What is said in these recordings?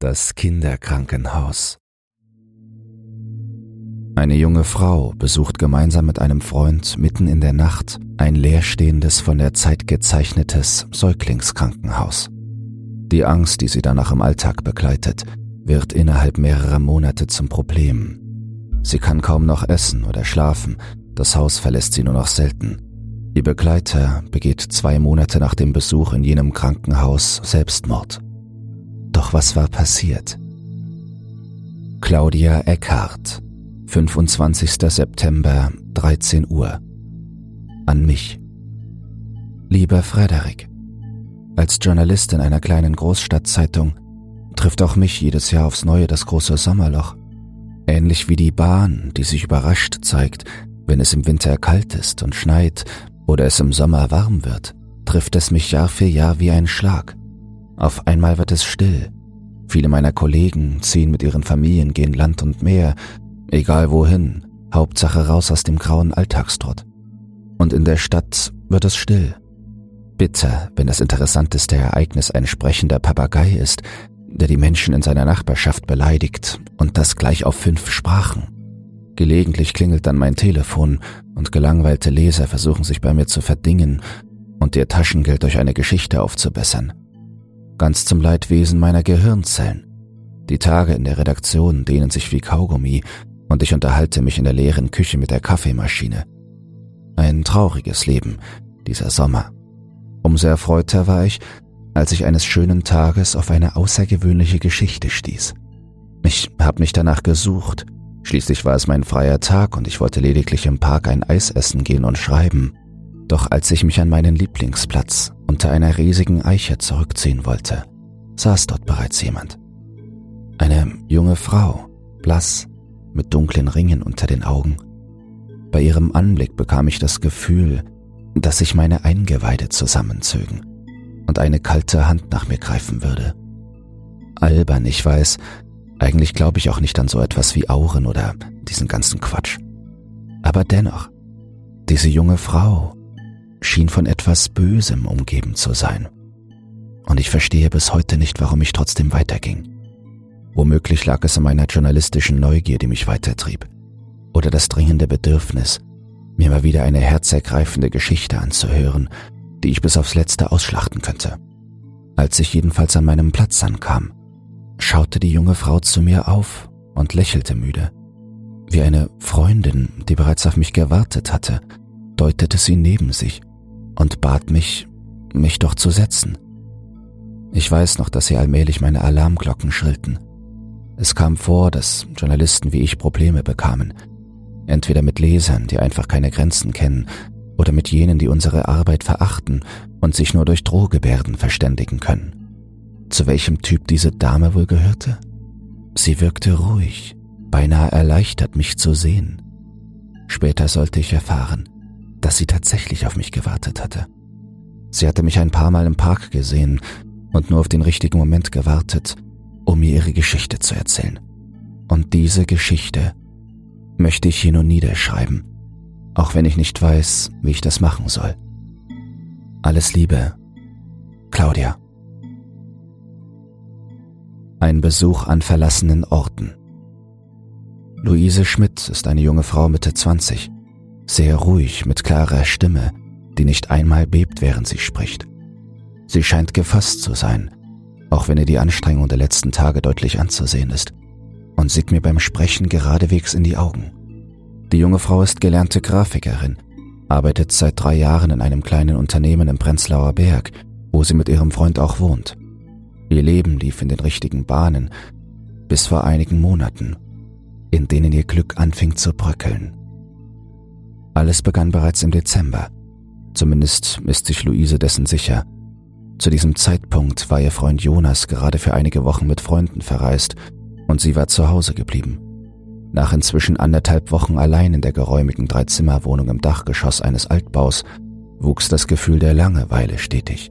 Das Kinderkrankenhaus. Eine junge Frau besucht gemeinsam mit einem Freund mitten in der Nacht ein leerstehendes, von der Zeit gezeichnetes Säuglingskrankenhaus. Die Angst, die sie danach im Alltag begleitet, wird innerhalb mehrerer Monate zum Problem. Sie kann kaum noch essen oder schlafen, das Haus verlässt sie nur noch selten. Ihr Begleiter begeht zwei Monate nach dem Besuch in jenem Krankenhaus Selbstmord. Doch was war passiert? Claudia Eckhardt, 25. September, 13 Uhr. An mich. Lieber Frederik, als Journalistin einer kleinen Großstadtzeitung trifft auch mich jedes Jahr aufs Neue das große Sommerloch. Ähnlich wie die Bahn, die sich überrascht zeigt, wenn es im Winter kalt ist und schneit oder es im Sommer warm wird, trifft es mich Jahr für Jahr wie ein Schlag. Auf einmal wird es still. Viele meiner Kollegen ziehen mit ihren Familien, gehen Land und Meer, egal wohin, Hauptsache raus aus dem grauen Alltagstrott. Und in der Stadt wird es still. Bitter, wenn das interessanteste Ereignis ein sprechender Papagei ist, der die Menschen in seiner Nachbarschaft beleidigt und das gleich auf fünf Sprachen. Gelegentlich klingelt dann mein Telefon und gelangweilte Leser versuchen sich bei mir zu verdingen und ihr Taschengeld durch eine Geschichte aufzubessern. Ganz zum Leidwesen meiner Gehirnzellen. Die Tage in der Redaktion dehnen sich wie Kaugummi und ich unterhalte mich in der leeren Küche mit der Kaffeemaschine. Ein trauriges Leben, dieser Sommer. Umso erfreuter war ich, als ich eines schönen Tages auf eine außergewöhnliche Geschichte stieß. Ich habe nicht danach gesucht, Schließlich war es mein freier Tag und ich wollte lediglich im Park ein Eis essen gehen und schreiben. Doch als ich mich an meinen Lieblingsplatz unter einer riesigen Eiche zurückziehen wollte, saß dort bereits jemand. Eine junge Frau, blass, mit dunklen Ringen unter den Augen. Bei ihrem Anblick bekam ich das Gefühl, dass sich meine Eingeweide zusammenzögen und eine kalte Hand nach mir greifen würde. Albern, ich weiß, eigentlich glaube ich auch nicht an so etwas wie Auren oder diesen ganzen Quatsch. Aber dennoch, diese junge Frau schien von etwas Bösem umgeben zu sein. Und ich verstehe bis heute nicht, warum ich trotzdem weiterging. Womöglich lag es an meiner journalistischen Neugier, die mich weitertrieb. Oder das dringende Bedürfnis, mir mal wieder eine herzergreifende Geschichte anzuhören, die ich bis aufs Letzte ausschlachten könnte. Als ich jedenfalls an meinem Platz ankam, schaute die junge Frau zu mir auf und lächelte müde. Wie eine Freundin, die bereits auf mich gewartet hatte, deutete sie neben sich und bat mich, mich doch zu setzen. Ich weiß noch, dass sie allmählich meine Alarmglocken schrillten. Es kam vor, dass Journalisten wie ich Probleme bekamen, entweder mit Lesern, die einfach keine Grenzen kennen, oder mit jenen, die unsere Arbeit verachten und sich nur durch Drohgebärden verständigen können zu welchem Typ diese Dame wohl gehörte? Sie wirkte ruhig, beinahe erleichtert, mich zu sehen. Später sollte ich erfahren, dass sie tatsächlich auf mich gewartet hatte. Sie hatte mich ein paar Mal im Park gesehen und nur auf den richtigen Moment gewartet, um mir ihre Geschichte zu erzählen. Und diese Geschichte möchte ich hier nur niederschreiben, auch wenn ich nicht weiß, wie ich das machen soll. Alles Liebe, Claudia. Ein Besuch an verlassenen Orten. Luise Schmidt ist eine junge Frau Mitte 20, sehr ruhig mit klarer Stimme, die nicht einmal bebt, während sie spricht. Sie scheint gefasst zu sein, auch wenn ihr die Anstrengung der letzten Tage deutlich anzusehen ist, und sieht mir beim Sprechen geradewegs in die Augen. Die junge Frau ist gelernte Grafikerin, arbeitet seit drei Jahren in einem kleinen Unternehmen im Prenzlauer Berg, wo sie mit ihrem Freund auch wohnt. Ihr Leben lief in den richtigen Bahnen, bis vor einigen Monaten, in denen ihr Glück anfing zu bröckeln. Alles begann bereits im Dezember. Zumindest ist sich Luise dessen sicher. Zu diesem Zeitpunkt war ihr Freund Jonas gerade für einige Wochen mit Freunden verreist und sie war zu Hause geblieben. Nach inzwischen anderthalb Wochen allein in der geräumigen Dreizimmerwohnung im Dachgeschoss eines Altbaus wuchs das Gefühl der Langeweile stetig.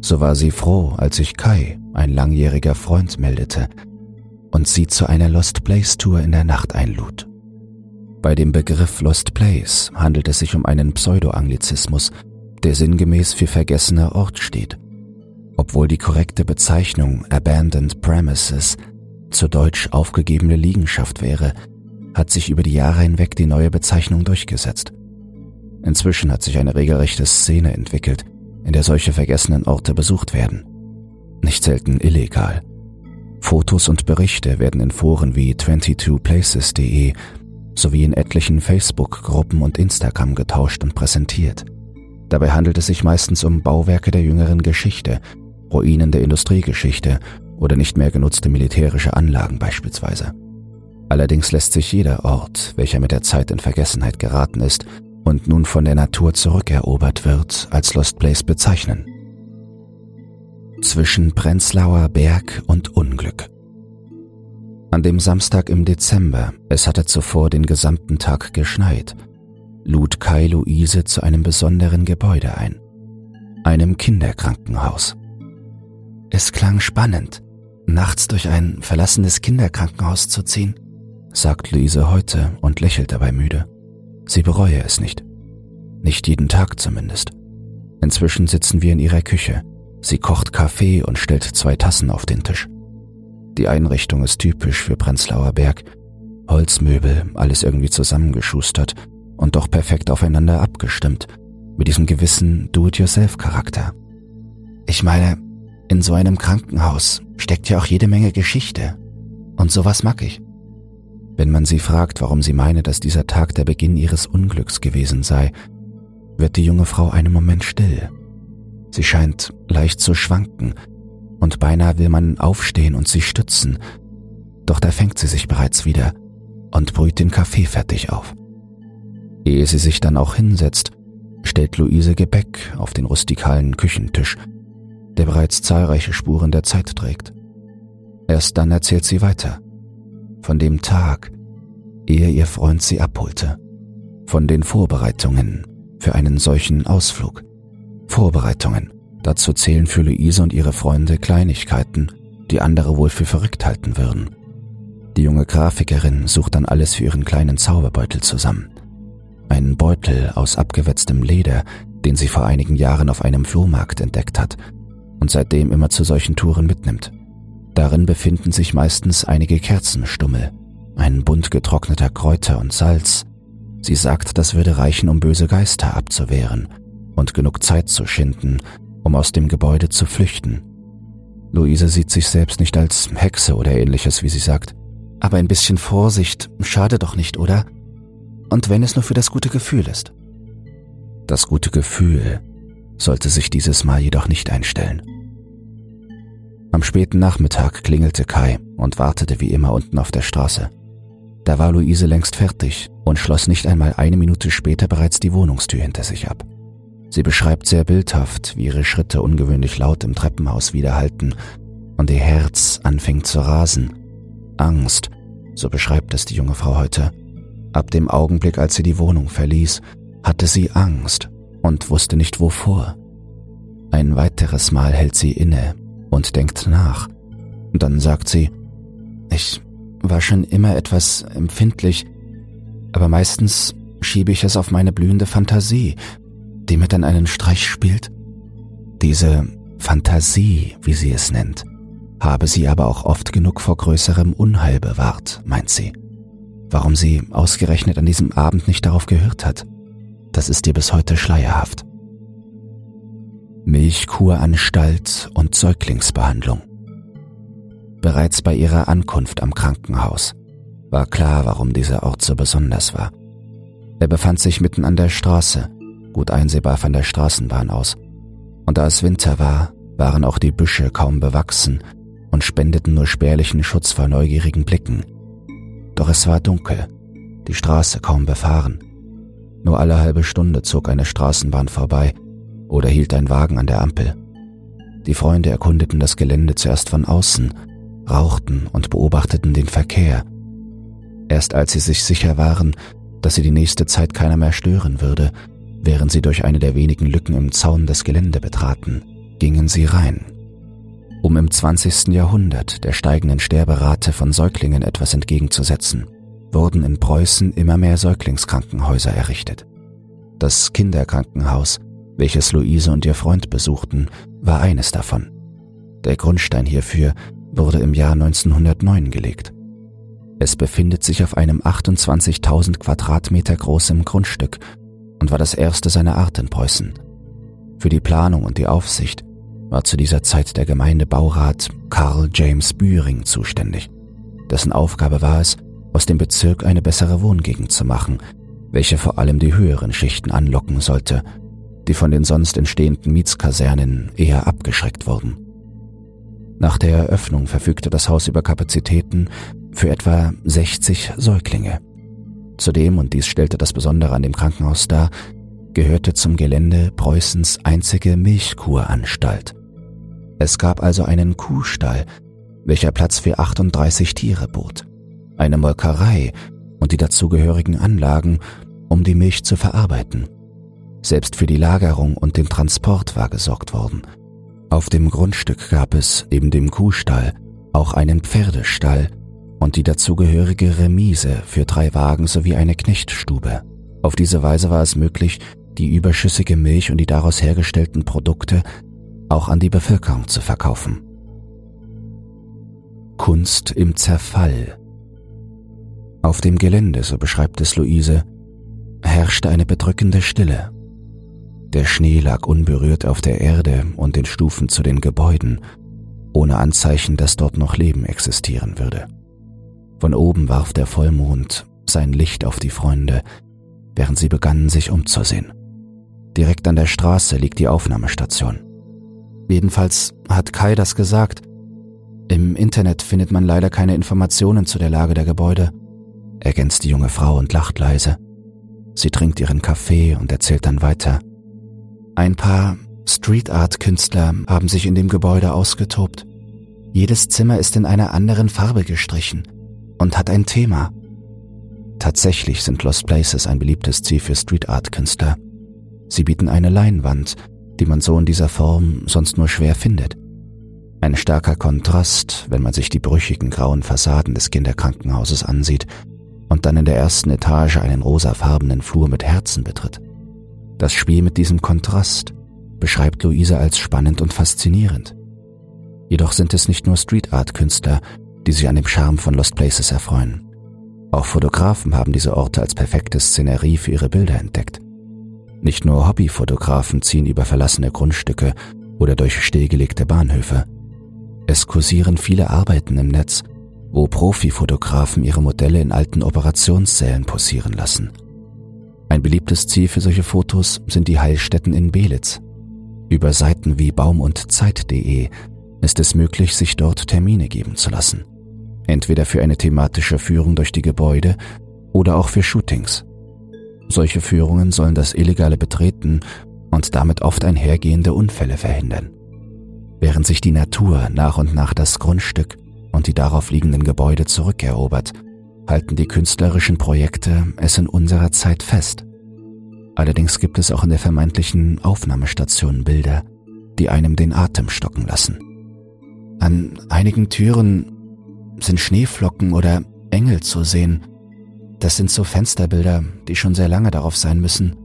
So war sie froh, als sich Kai, ein langjähriger Freund, meldete und sie zu einer Lost Place Tour in der Nacht einlud. Bei dem Begriff Lost Place handelt es sich um einen Pseudoanglizismus, der sinngemäß für vergessener Ort steht. Obwohl die korrekte Bezeichnung Abandoned Premises zu Deutsch aufgegebene Liegenschaft wäre, hat sich über die Jahre hinweg die neue Bezeichnung durchgesetzt. Inzwischen hat sich eine regelrechte Szene entwickelt, in der solche vergessenen Orte besucht werden. Nicht selten illegal. Fotos und Berichte werden in Foren wie 22places.de sowie in etlichen Facebook-Gruppen und Instagram getauscht und präsentiert. Dabei handelt es sich meistens um Bauwerke der jüngeren Geschichte, Ruinen der Industriegeschichte oder nicht mehr genutzte militärische Anlagen beispielsweise. Allerdings lässt sich jeder Ort, welcher mit der Zeit in Vergessenheit geraten ist und nun von der Natur zurückerobert wird, als Lost Place bezeichnen. Zwischen Prenzlauer Berg und Unglück. An dem Samstag im Dezember, es hatte zuvor den gesamten Tag geschneit, lud Kai Luise zu einem besonderen Gebäude ein, einem Kinderkrankenhaus. Es klang spannend, nachts durch ein verlassenes Kinderkrankenhaus zu ziehen, sagt Luise heute und lächelt dabei müde. Sie bereue es nicht. Nicht jeden Tag zumindest. Inzwischen sitzen wir in ihrer Küche. Sie kocht Kaffee und stellt zwei Tassen auf den Tisch. Die Einrichtung ist typisch für Prenzlauer Berg. Holzmöbel, alles irgendwie zusammengeschustert und doch perfekt aufeinander abgestimmt, mit diesem gewissen Do-it-yourself-Charakter. Ich meine, in so einem Krankenhaus steckt ja auch jede Menge Geschichte. Und sowas mag ich. Wenn man sie fragt, warum sie meine, dass dieser Tag der Beginn ihres Unglücks gewesen sei, wird die junge Frau einen Moment still. Sie scheint leicht zu schwanken, und beinahe will man aufstehen und sie stützen, doch da fängt sie sich bereits wieder und brüht den Kaffee fertig auf. Ehe sie sich dann auch hinsetzt, stellt Luise Gebäck auf den rustikalen Küchentisch der bereits zahlreiche Spuren der Zeit trägt. Erst dann erzählt sie weiter. Von dem Tag, ehe ihr Freund sie abholte. Von den Vorbereitungen für einen solchen Ausflug. Vorbereitungen. Dazu zählen für Luise und ihre Freunde Kleinigkeiten, die andere wohl für verrückt halten würden. Die junge Grafikerin sucht dann alles für ihren kleinen Zauberbeutel zusammen. Einen Beutel aus abgewetztem Leder, den sie vor einigen Jahren auf einem Flohmarkt entdeckt hat und seitdem immer zu solchen Touren mitnimmt. Darin befinden sich meistens einige Kerzenstummel, ein Bund getrockneter Kräuter und Salz. Sie sagt, das würde reichen, um böse Geister abzuwehren und genug Zeit zu schinden, um aus dem Gebäude zu flüchten. Luise sieht sich selbst nicht als Hexe oder ähnliches, wie sie sagt. Aber ein bisschen Vorsicht schade doch nicht, oder? Und wenn es nur für das gute Gefühl ist. Das gute Gefühl sollte sich dieses Mal jedoch nicht einstellen. Am späten Nachmittag klingelte Kai und wartete wie immer unten auf der Straße. Da war Luise längst fertig und schloss nicht einmal eine Minute später bereits die Wohnungstür hinter sich ab. Sie beschreibt sehr bildhaft, wie ihre Schritte ungewöhnlich laut im Treppenhaus widerhallten und ihr Herz anfing zu rasen. Angst, so beschreibt es die junge Frau heute. Ab dem Augenblick, als sie die Wohnung verließ, hatte sie Angst und wusste nicht wovor. Ein weiteres Mal hält sie inne und denkt nach. Dann sagt sie, ich war schon immer etwas empfindlich, aber meistens schiebe ich es auf meine blühende Fantasie, die mir dann einen Streich spielt. Diese Fantasie, wie sie es nennt, habe sie aber auch oft genug vor größerem Unheil bewahrt, meint sie. Warum sie ausgerechnet an diesem Abend nicht darauf gehört hat, das ist ihr bis heute schleierhaft. Milchkuranstalt und Säuglingsbehandlung. Bereits bei ihrer Ankunft am Krankenhaus war klar, warum dieser Ort so besonders war. Er befand sich mitten an der Straße, gut einsehbar von der Straßenbahn aus, und da es Winter war, waren auch die Büsche kaum bewachsen und spendeten nur spärlichen Schutz vor neugierigen Blicken. Doch es war dunkel, die Straße kaum befahren. Nur alle halbe Stunde zog eine Straßenbahn vorbei oder hielt ein Wagen an der Ampel. Die Freunde erkundeten das Gelände zuerst von außen, rauchten und beobachteten den Verkehr. Erst als sie sich sicher waren, dass sie die nächste Zeit keiner mehr stören würde, während sie durch eine der wenigen Lücken im Zaun das Gelände betraten, gingen sie rein. Um im 20. Jahrhundert der steigenden Sterberate von Säuglingen etwas entgegenzusetzen, wurden in Preußen immer mehr Säuglingskrankenhäuser errichtet. Das Kinderkrankenhaus welches Luise und ihr Freund besuchten, war eines davon. Der Grundstein hierfür wurde im Jahr 1909 gelegt. Es befindet sich auf einem 28.000 Quadratmeter großen Grundstück und war das erste seiner Art in Preußen. Für die Planung und die Aufsicht war zu dieser Zeit der Gemeindebaurat Karl James Bühring zuständig, dessen Aufgabe war es, aus dem Bezirk eine bessere Wohngegend zu machen, welche vor allem die höheren Schichten anlocken sollte, die von den sonst entstehenden Mietskasernen eher abgeschreckt wurden. Nach der Eröffnung verfügte das Haus über Kapazitäten für etwa 60 Säuglinge. Zudem, und dies stellte das Besondere an dem Krankenhaus dar, gehörte zum Gelände Preußens einzige Milchkuranstalt. Es gab also einen Kuhstall, welcher Platz für 38 Tiere bot, eine Molkerei und die dazugehörigen Anlagen, um die Milch zu verarbeiten. Selbst für die Lagerung und den Transport war gesorgt worden. Auf dem Grundstück gab es, neben dem Kuhstall, auch einen Pferdestall und die dazugehörige Remise für drei Wagen sowie eine Knechtstube. Auf diese Weise war es möglich, die überschüssige Milch und die daraus hergestellten Produkte auch an die Bevölkerung zu verkaufen. Kunst im Zerfall. Auf dem Gelände, so beschreibt es Luise, herrschte eine bedrückende Stille. Der Schnee lag unberührt auf der Erde und den Stufen zu den Gebäuden, ohne Anzeichen, dass dort noch Leben existieren würde. Von oben warf der Vollmond sein Licht auf die Freunde, während sie begannen, sich umzusehen. Direkt an der Straße liegt die Aufnahmestation. Jedenfalls hat Kai das gesagt. Im Internet findet man leider keine Informationen zu der Lage der Gebäude, ergänzt die junge Frau und lacht leise. Sie trinkt ihren Kaffee und erzählt dann weiter. Ein paar Street Art Künstler haben sich in dem Gebäude ausgetobt. Jedes Zimmer ist in einer anderen Farbe gestrichen und hat ein Thema. Tatsächlich sind Lost Places ein beliebtes Ziel für Street Art Künstler. Sie bieten eine Leinwand, die man so in dieser Form sonst nur schwer findet. Ein starker Kontrast, wenn man sich die brüchigen grauen Fassaden des Kinderkrankenhauses ansieht und dann in der ersten Etage einen rosafarbenen Flur mit Herzen betritt. Das Spiel mit diesem Kontrast beschreibt Luise als spannend und faszinierend. Jedoch sind es nicht nur Street Art Künstler, die sich an dem Charme von Lost Places erfreuen. Auch Fotografen haben diese Orte als perfekte Szenerie für ihre Bilder entdeckt. Nicht nur Hobbyfotografen ziehen über verlassene Grundstücke oder durch stillgelegte Bahnhöfe. Es kursieren viele Arbeiten im Netz, wo Profifotografen ihre Modelle in alten Operationssälen posieren lassen. Ein beliebtes Ziel für solche Fotos sind die Heilstätten in Belitz. Über Seiten wie baum und Zeit.de ist es möglich, sich dort Termine geben zu lassen. Entweder für eine thematische Führung durch die Gebäude oder auch für Shootings. Solche Führungen sollen das illegale Betreten und damit oft einhergehende Unfälle verhindern. Während sich die Natur nach und nach das Grundstück und die darauf liegenden Gebäude zurückerobert, halten die künstlerischen Projekte es in unserer Zeit fest. Allerdings gibt es auch in der vermeintlichen Aufnahmestation Bilder, die einem den Atem stocken lassen. An einigen Türen sind Schneeflocken oder Engel zu sehen, das sind so Fensterbilder, die schon sehr lange darauf sein müssen.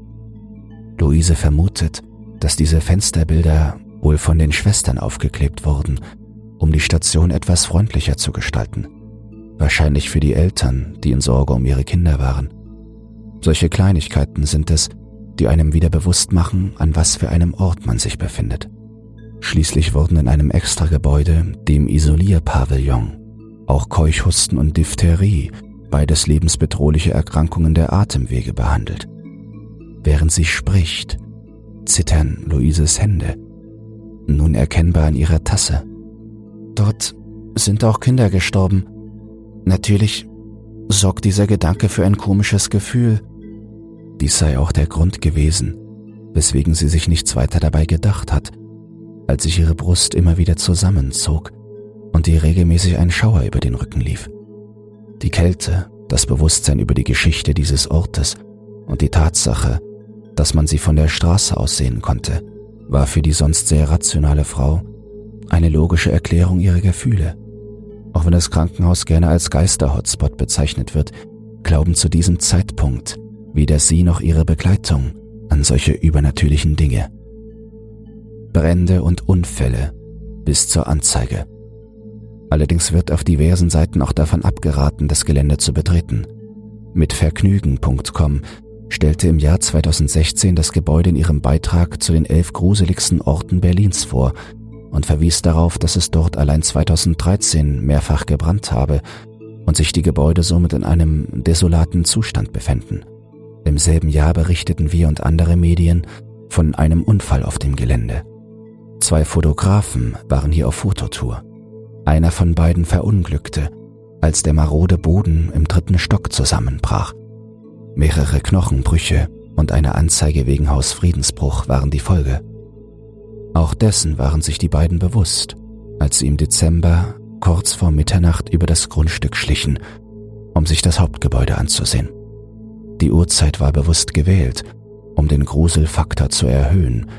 Luise vermutet, dass diese Fensterbilder wohl von den Schwestern aufgeklebt wurden, um die Station etwas freundlicher zu gestalten. Wahrscheinlich für die Eltern, die in Sorge um ihre Kinder waren. Solche Kleinigkeiten sind es, die einem wieder bewusst machen, an was für einem Ort man sich befindet. Schließlich wurden in einem Extragebäude, dem Isolierpavillon, auch Keuchhusten und Diphtherie beides lebensbedrohliche Erkrankungen der Atemwege behandelt. Während sie spricht, zittern Luises Hände, nun erkennbar in ihrer Tasse. Dort sind auch Kinder gestorben. Natürlich sorgt dieser Gedanke für ein komisches Gefühl. Dies sei auch der Grund gewesen, weswegen sie sich nichts weiter dabei gedacht hat, als sich ihre Brust immer wieder zusammenzog und ihr regelmäßig ein Schauer über den Rücken lief. Die Kälte, das Bewusstsein über die Geschichte dieses Ortes und die Tatsache, dass man sie von der Straße aus sehen konnte, war für die sonst sehr rationale Frau eine logische Erklärung ihrer Gefühle. Auch wenn das Krankenhaus gerne als Geister-Hotspot bezeichnet wird, glauben zu diesem Zeitpunkt weder sie noch ihre Begleitung an solche übernatürlichen Dinge. Brände und Unfälle bis zur Anzeige. Allerdings wird auf diversen Seiten auch davon abgeraten, das Gelände zu betreten. Mit Vergnügen.com stellte im Jahr 2016 das Gebäude in ihrem Beitrag zu den elf gruseligsten Orten Berlins vor und verwies darauf, dass es dort allein 2013 mehrfach gebrannt habe und sich die Gebäude somit in einem desolaten Zustand befänden. Im selben Jahr berichteten wir und andere Medien von einem Unfall auf dem Gelände. Zwei Fotografen waren hier auf Fototour. Einer von beiden verunglückte, als der marode Boden im dritten Stock zusammenbrach. Mehrere Knochenbrüche und eine Anzeige wegen Hausfriedensbruch waren die Folge. Auch dessen waren sich die beiden bewusst, als sie im Dezember kurz vor Mitternacht über das Grundstück schlichen, um sich das Hauptgebäude anzusehen. Die Uhrzeit war bewusst gewählt, um den Gruselfaktor zu erhöhen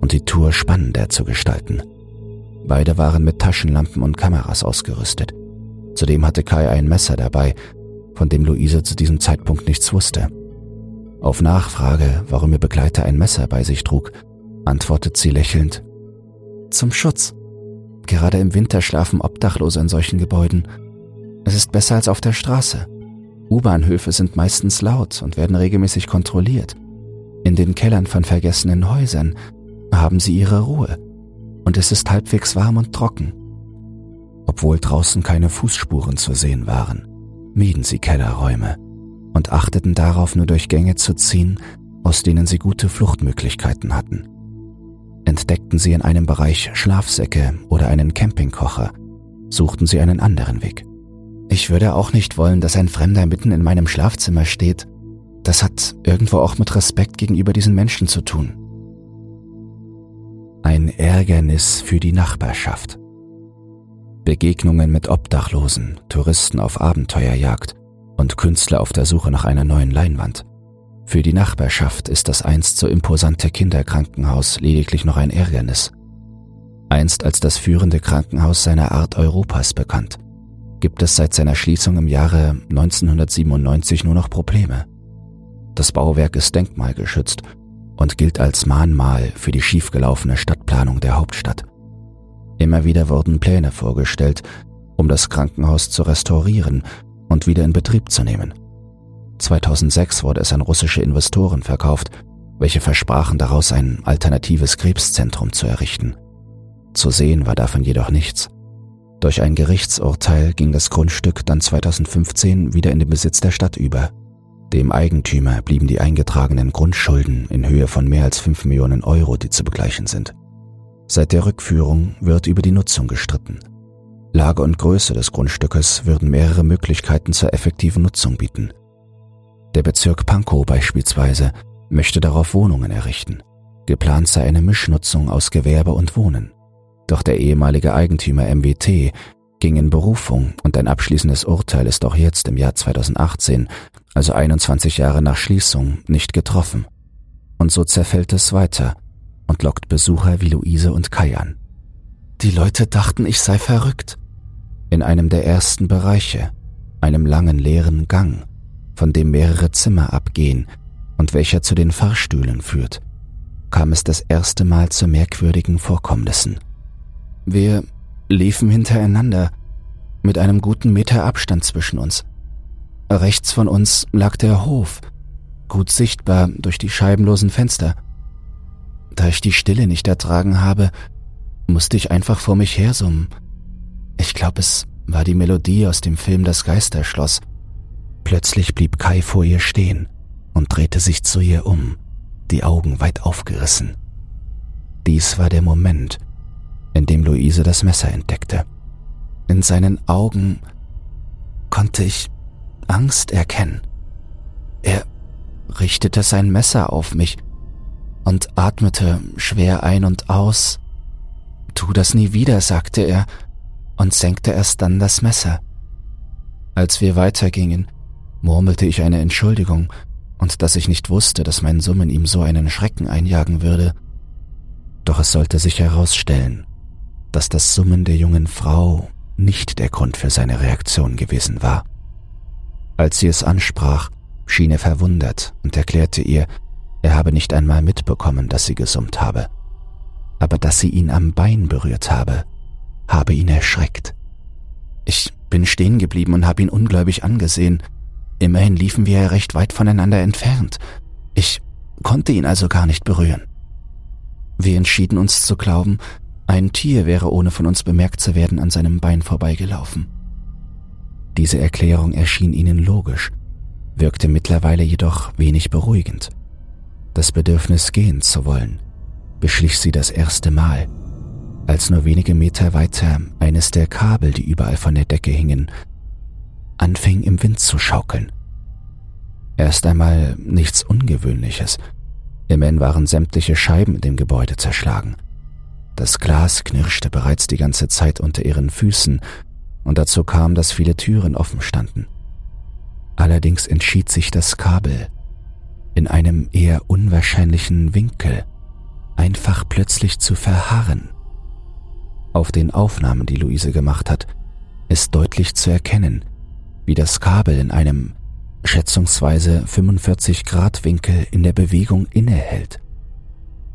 und die Tour spannender zu gestalten. Beide waren mit Taschenlampen und Kameras ausgerüstet. Zudem hatte Kai ein Messer dabei, von dem Luise zu diesem Zeitpunkt nichts wusste. Auf Nachfrage, warum ihr Begleiter ein Messer bei sich trug, antwortet sie lächelnd, zum Schutz. Gerade im Winter schlafen Obdachlose in solchen Gebäuden. Es ist besser als auf der Straße. U-Bahnhöfe sind meistens laut und werden regelmäßig kontrolliert. In den Kellern von vergessenen Häusern haben sie ihre Ruhe und es ist halbwegs warm und trocken. Obwohl draußen keine Fußspuren zu sehen waren, mieden sie Kellerräume und achteten darauf, nur durch Gänge zu ziehen, aus denen sie gute Fluchtmöglichkeiten hatten. Entdeckten sie in einem Bereich Schlafsäcke oder einen Campingkocher, suchten sie einen anderen Weg. Ich würde auch nicht wollen, dass ein Fremder mitten in meinem Schlafzimmer steht. Das hat irgendwo auch mit Respekt gegenüber diesen Menschen zu tun. Ein Ärgernis für die Nachbarschaft. Begegnungen mit Obdachlosen, Touristen auf Abenteuerjagd und Künstler auf der Suche nach einer neuen Leinwand. Für die Nachbarschaft ist das einst so imposante Kinderkrankenhaus lediglich noch ein Ärgernis. Einst als das führende Krankenhaus seiner Art Europas bekannt, gibt es seit seiner Schließung im Jahre 1997 nur noch Probleme. Das Bauwerk ist denkmalgeschützt und gilt als Mahnmal für die schiefgelaufene Stadtplanung der Hauptstadt. Immer wieder wurden Pläne vorgestellt, um das Krankenhaus zu restaurieren und wieder in Betrieb zu nehmen. 2006 wurde es an russische Investoren verkauft, welche versprachen daraus ein alternatives Krebszentrum zu errichten. Zu sehen war davon jedoch nichts. Durch ein Gerichtsurteil ging das Grundstück dann 2015 wieder in den Besitz der Stadt über. Dem Eigentümer blieben die eingetragenen Grundschulden in Höhe von mehr als 5 Millionen Euro, die zu begleichen sind. Seit der Rückführung wird über die Nutzung gestritten. Lage und Größe des Grundstückes würden mehrere Möglichkeiten zur effektiven Nutzung bieten. Der Bezirk Pankow beispielsweise möchte darauf Wohnungen errichten. Geplant sei eine Mischnutzung aus Gewerbe und Wohnen. Doch der ehemalige Eigentümer MWT ging in Berufung und ein abschließendes Urteil ist auch jetzt im Jahr 2018, also 21 Jahre nach Schließung, nicht getroffen. Und so zerfällt es weiter und lockt Besucher wie Luise und Kai an. Die Leute dachten, ich sei verrückt. In einem der ersten Bereiche, einem langen leeren Gang, von dem mehrere Zimmer abgehen und welcher zu den Fahrstühlen führt, kam es das erste Mal zu merkwürdigen Vorkommnissen. Wir liefen hintereinander, mit einem guten Meter Abstand zwischen uns. Rechts von uns lag der Hof, gut sichtbar durch die scheibenlosen Fenster. Da ich die Stille nicht ertragen habe, musste ich einfach vor mich hersummen. Ich glaube, es war die Melodie aus dem Film Das Geisterschloss. Plötzlich blieb Kai vor ihr stehen und drehte sich zu ihr um, die Augen weit aufgerissen. Dies war der Moment, in dem Luise das Messer entdeckte. In seinen Augen konnte ich Angst erkennen. Er richtete sein Messer auf mich und atmete schwer ein und aus. Tu das nie wieder, sagte er und senkte erst dann das Messer. Als wir weitergingen, murmelte ich eine Entschuldigung und dass ich nicht wusste, dass mein Summen ihm so einen Schrecken einjagen würde. Doch es sollte sich herausstellen, dass das Summen der jungen Frau nicht der Grund für seine Reaktion gewesen war. Als sie es ansprach, schien er verwundert und erklärte ihr, er habe nicht einmal mitbekommen, dass sie gesummt habe, aber dass sie ihn am Bein berührt habe, habe ihn erschreckt. Ich bin stehen geblieben und habe ihn ungläubig angesehen. Immerhin liefen wir ja recht weit voneinander entfernt. Ich konnte ihn also gar nicht berühren. Wir entschieden uns zu glauben, ein Tier wäre ohne von uns bemerkt zu werden an seinem Bein vorbeigelaufen. Diese Erklärung erschien ihnen logisch, wirkte mittlerweile jedoch wenig beruhigend. Das Bedürfnis gehen zu wollen beschlich sie das erste Mal, als nur wenige Meter weiter eines der Kabel, die überall von der Decke hingen, anfing im Wind zu schaukeln. Erst einmal nichts Ungewöhnliches. Immerhin waren sämtliche Scheiben in dem Gebäude zerschlagen. Das Glas knirschte bereits die ganze Zeit unter ihren Füßen, und dazu kam, dass viele Türen offen standen. Allerdings entschied sich das Kabel in einem eher unwahrscheinlichen Winkel einfach plötzlich zu verharren. Auf den Aufnahmen, die Luise gemacht hat, ist deutlich zu erkennen, wie das Kabel in einem schätzungsweise 45 Grad Winkel in der Bewegung innehält.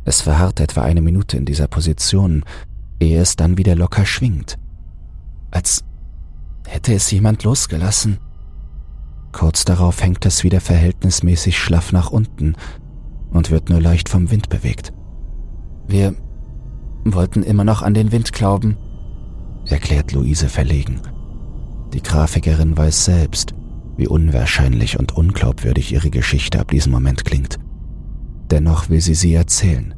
Es verharrt etwa eine Minute in dieser Position, ehe es dann wieder locker schwingt. Als hätte es jemand losgelassen. Kurz darauf hängt es wieder verhältnismäßig schlaff nach unten und wird nur leicht vom Wind bewegt. Wir wollten immer noch an den Wind glauben, erklärt Luise verlegen. Die Grafikerin weiß selbst, wie unwahrscheinlich und unglaubwürdig ihre Geschichte ab diesem Moment klingt. Dennoch will sie sie erzählen.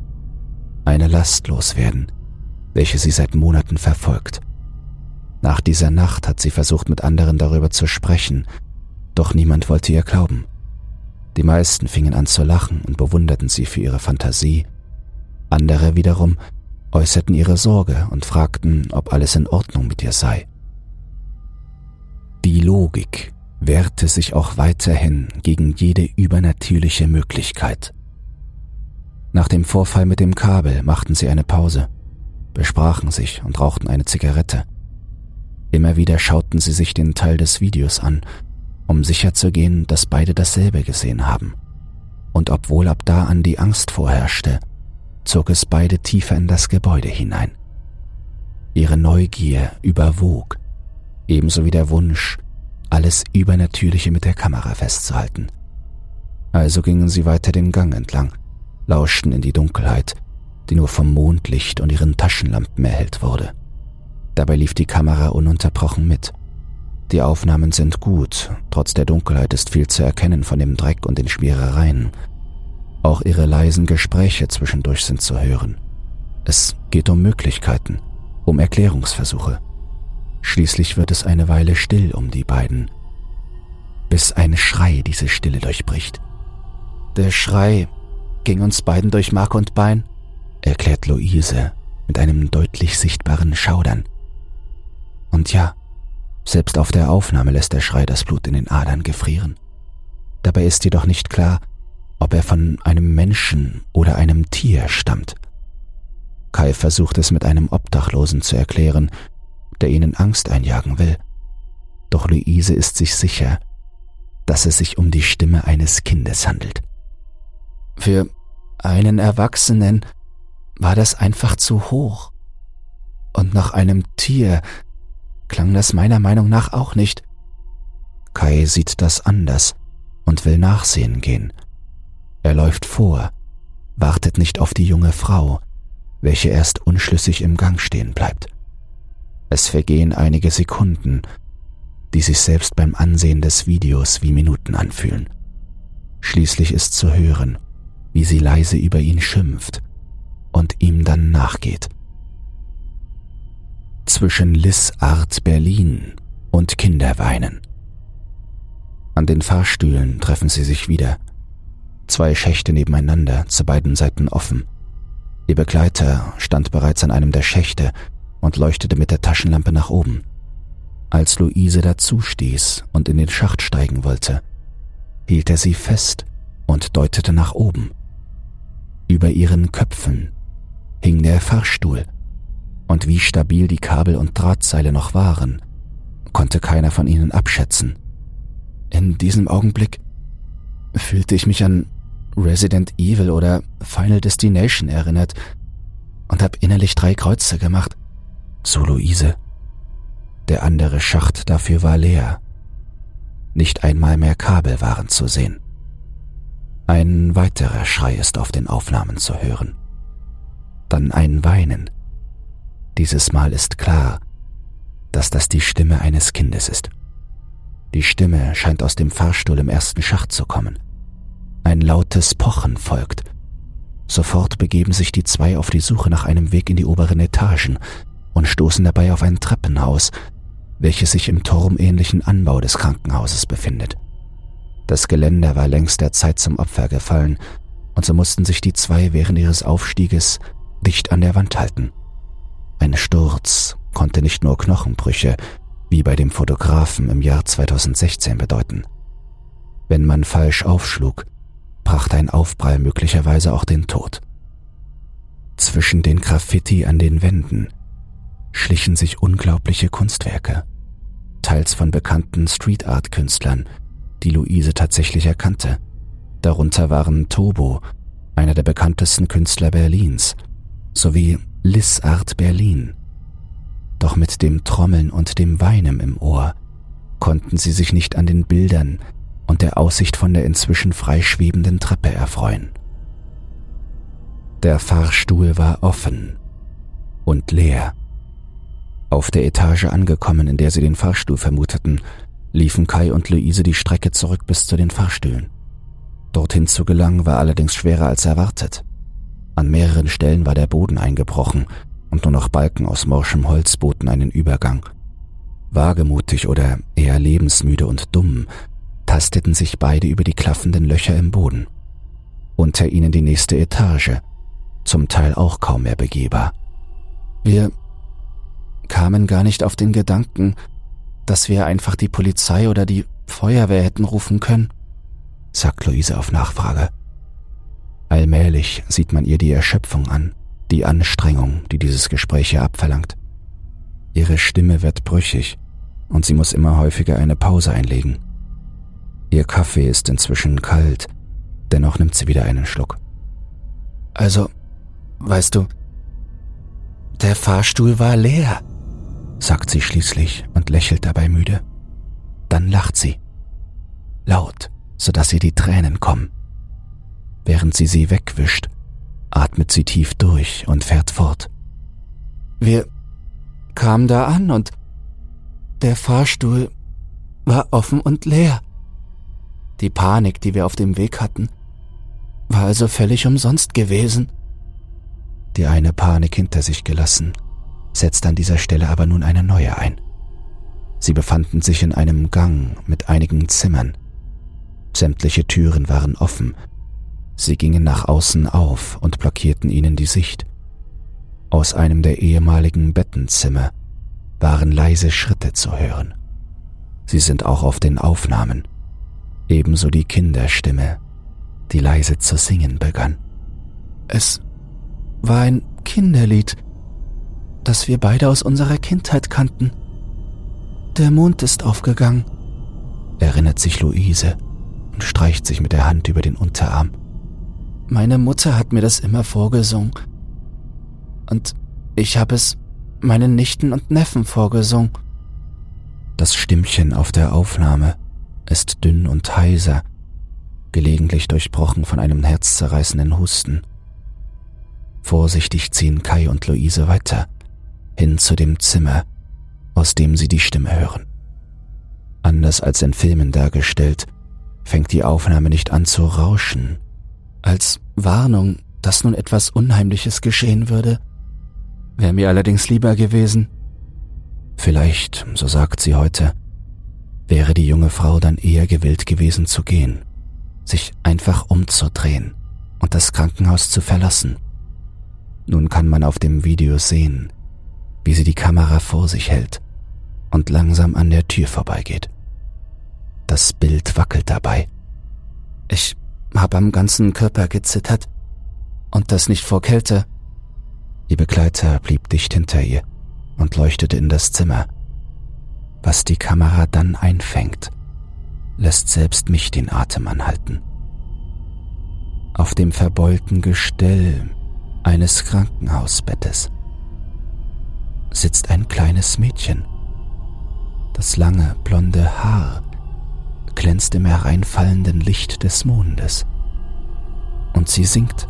Eine Last loswerden, welche sie seit Monaten verfolgt. Nach dieser Nacht hat sie versucht, mit anderen darüber zu sprechen, doch niemand wollte ihr glauben. Die meisten fingen an zu lachen und bewunderten sie für ihre Fantasie andere wiederum äußerten ihre Sorge und fragten, ob alles in Ordnung mit ihr sei. Die Logik wehrte sich auch weiterhin gegen jede übernatürliche Möglichkeit. Nach dem Vorfall mit dem Kabel machten sie eine Pause, besprachen sich und rauchten eine Zigarette. Immer wieder schauten sie sich den Teil des Videos an, um sicherzugehen, dass beide dasselbe gesehen haben. Und obwohl ab da an die Angst vorherrschte, zog es beide tiefer in das Gebäude hinein. Ihre Neugier überwog, ebenso wie der Wunsch, alles Übernatürliche mit der Kamera festzuhalten. Also gingen sie weiter den Gang entlang, lauschten in die Dunkelheit, die nur vom Mondlicht und ihren Taschenlampen erhellt wurde. Dabei lief die Kamera ununterbrochen mit. Die Aufnahmen sind gut, trotz der Dunkelheit ist viel zu erkennen von dem Dreck und den Schmierereien, auch ihre leisen Gespräche zwischendurch sind zu hören. Es geht um Möglichkeiten, um Erklärungsversuche. Schließlich wird es eine Weile still um die beiden, bis ein Schrei diese Stille durchbricht. Der Schrei ging uns beiden durch Mark und Bein, erklärt Luise mit einem deutlich sichtbaren Schaudern. Und ja, selbst auf der Aufnahme lässt der Schrei das Blut in den Adern gefrieren. Dabei ist jedoch nicht klar, ob er von einem Menschen oder einem Tier stammt. Kai versucht es mit einem Obdachlosen zu erklären, der ihnen Angst einjagen will. Doch Luise ist sich sicher, dass es sich um die Stimme eines Kindes handelt. Für einen Erwachsenen war das einfach zu hoch. Und nach einem Tier klang das meiner Meinung nach auch nicht. Kai sieht das anders und will nachsehen gehen. Er läuft vor, wartet nicht auf die junge Frau, welche erst unschlüssig im Gang stehen bleibt. Es vergehen einige Sekunden, die sich selbst beim Ansehen des Videos wie Minuten anfühlen. Schließlich ist zu hören, wie sie leise über ihn schimpft und ihm dann nachgeht. Zwischen Lissart Berlin und Kinderweinen. An den Fahrstühlen treffen sie sich wieder – Zwei Schächte nebeneinander, zu beiden Seiten offen. Ihr Begleiter stand bereits an einem der Schächte und leuchtete mit der Taschenlampe nach oben. Als Luise dazu stieß und in den Schacht steigen wollte, hielt er sie fest und deutete nach oben. Über ihren Köpfen hing der Fahrstuhl, und wie stabil die Kabel und Drahtseile noch waren, konnte keiner von ihnen abschätzen. In diesem Augenblick fühlte ich mich an Resident Evil oder Final Destination erinnert und habe innerlich drei Kreuze gemacht. So Luise. Der andere Schacht dafür war leer. Nicht einmal mehr Kabel waren zu sehen. Ein weiterer Schrei ist auf den Aufnahmen zu hören. Dann ein Weinen. Dieses Mal ist klar, dass das die Stimme eines Kindes ist. Die Stimme scheint aus dem Fahrstuhl im ersten Schacht zu kommen. Ein lautes Pochen folgt. Sofort begeben sich die zwei auf die Suche nach einem Weg in die oberen Etagen und stoßen dabei auf ein Treppenhaus, welches sich im turmähnlichen Anbau des Krankenhauses befindet. Das Geländer war längst der Zeit zum Opfer gefallen, und so mussten sich die zwei während ihres Aufstieges dicht an der Wand halten. Ein Sturz konnte nicht nur Knochenbrüche, wie bei dem Fotografen im Jahr 2016 bedeuten. Wenn man falsch aufschlug, brachte ein Aufprall möglicherweise auch den Tod. Zwischen den Graffiti an den Wänden schlichen sich unglaubliche Kunstwerke, teils von bekannten Street Art Künstlern, die Luise tatsächlich erkannte. Darunter waren Tobo, einer der bekanntesten Künstler Berlins, sowie Liss Art Berlin. Doch mit dem Trommeln und dem Weinen im Ohr konnten sie sich nicht an den Bildern und der Aussicht von der inzwischen freischwebenden Treppe erfreuen. Der Fahrstuhl war offen und leer. Auf der Etage angekommen, in der sie den Fahrstuhl vermuteten, liefen Kai und Luise die Strecke zurück bis zu den Fahrstühlen. Dorthin zu gelangen war allerdings schwerer als erwartet. An mehreren Stellen war der Boden eingebrochen und nur noch Balken aus morschem Holz boten einen Übergang. Wagemutig oder eher lebensmüde und dumm tasteten sich beide über die klaffenden Löcher im Boden. Unter ihnen die nächste Etage, zum Teil auch kaum mehr begehbar. Wir kamen gar nicht auf den Gedanken, dass wir einfach die Polizei oder die Feuerwehr hätten rufen können, sagt Luise auf Nachfrage. Allmählich sieht man ihr die Erschöpfung an, die Anstrengung, die dieses Gespräch hier abverlangt. Ihre Stimme wird brüchig und sie muss immer häufiger eine Pause einlegen. Ihr Kaffee ist inzwischen kalt, dennoch nimmt sie wieder einen Schluck. Also, weißt du, der Fahrstuhl war leer sagt sie schließlich und lächelt dabei müde. Dann lacht sie. Laut, sodass ihr die Tränen kommen. Während sie sie wegwischt, atmet sie tief durch und fährt fort. Wir kamen da an und der Fahrstuhl war offen und leer. Die Panik, die wir auf dem Weg hatten, war also völlig umsonst gewesen. Die eine Panik hinter sich gelassen, setzte an dieser Stelle aber nun eine neue ein. Sie befanden sich in einem Gang mit einigen Zimmern. Sämtliche Türen waren offen. Sie gingen nach außen auf und blockierten ihnen die Sicht. Aus einem der ehemaligen Bettenzimmer waren leise Schritte zu hören. Sie sind auch auf den Aufnahmen. Ebenso die Kinderstimme, die leise zu singen begann. Es war ein Kinderlied, das wir beide aus unserer Kindheit kannten. Der Mond ist aufgegangen, erinnert sich Luise und streicht sich mit der Hand über den Unterarm. Meine Mutter hat mir das immer vorgesungen. Und ich habe es meinen Nichten und Neffen vorgesungen. Das Stimmchen auf der Aufnahme ist dünn und heiser, gelegentlich durchbrochen von einem herzzerreißenden Husten. Vorsichtig ziehen Kai und Luise weiter hin zu dem Zimmer, aus dem sie die Stimme hören. Anders als in Filmen dargestellt, fängt die Aufnahme nicht an zu rauschen. Als Warnung, dass nun etwas Unheimliches geschehen würde, wäre mir allerdings lieber gewesen. Vielleicht, so sagt sie heute, wäre die junge Frau dann eher gewillt gewesen zu gehen, sich einfach umzudrehen und das Krankenhaus zu verlassen. Nun kann man auf dem Video sehen, wie sie die Kamera vor sich hält und langsam an der Tür vorbeigeht. Das Bild wackelt dabei. Ich habe am ganzen Körper gezittert und das nicht vor Kälte. Ihr Begleiter blieb dicht hinter ihr und leuchtete in das Zimmer. Was die Kamera dann einfängt, lässt selbst mich den Atem anhalten. Auf dem verbeulten Gestell eines Krankenhausbettes sitzt ein kleines Mädchen. Das lange blonde Haar glänzt im hereinfallenden Licht des Mondes. Und sie singt.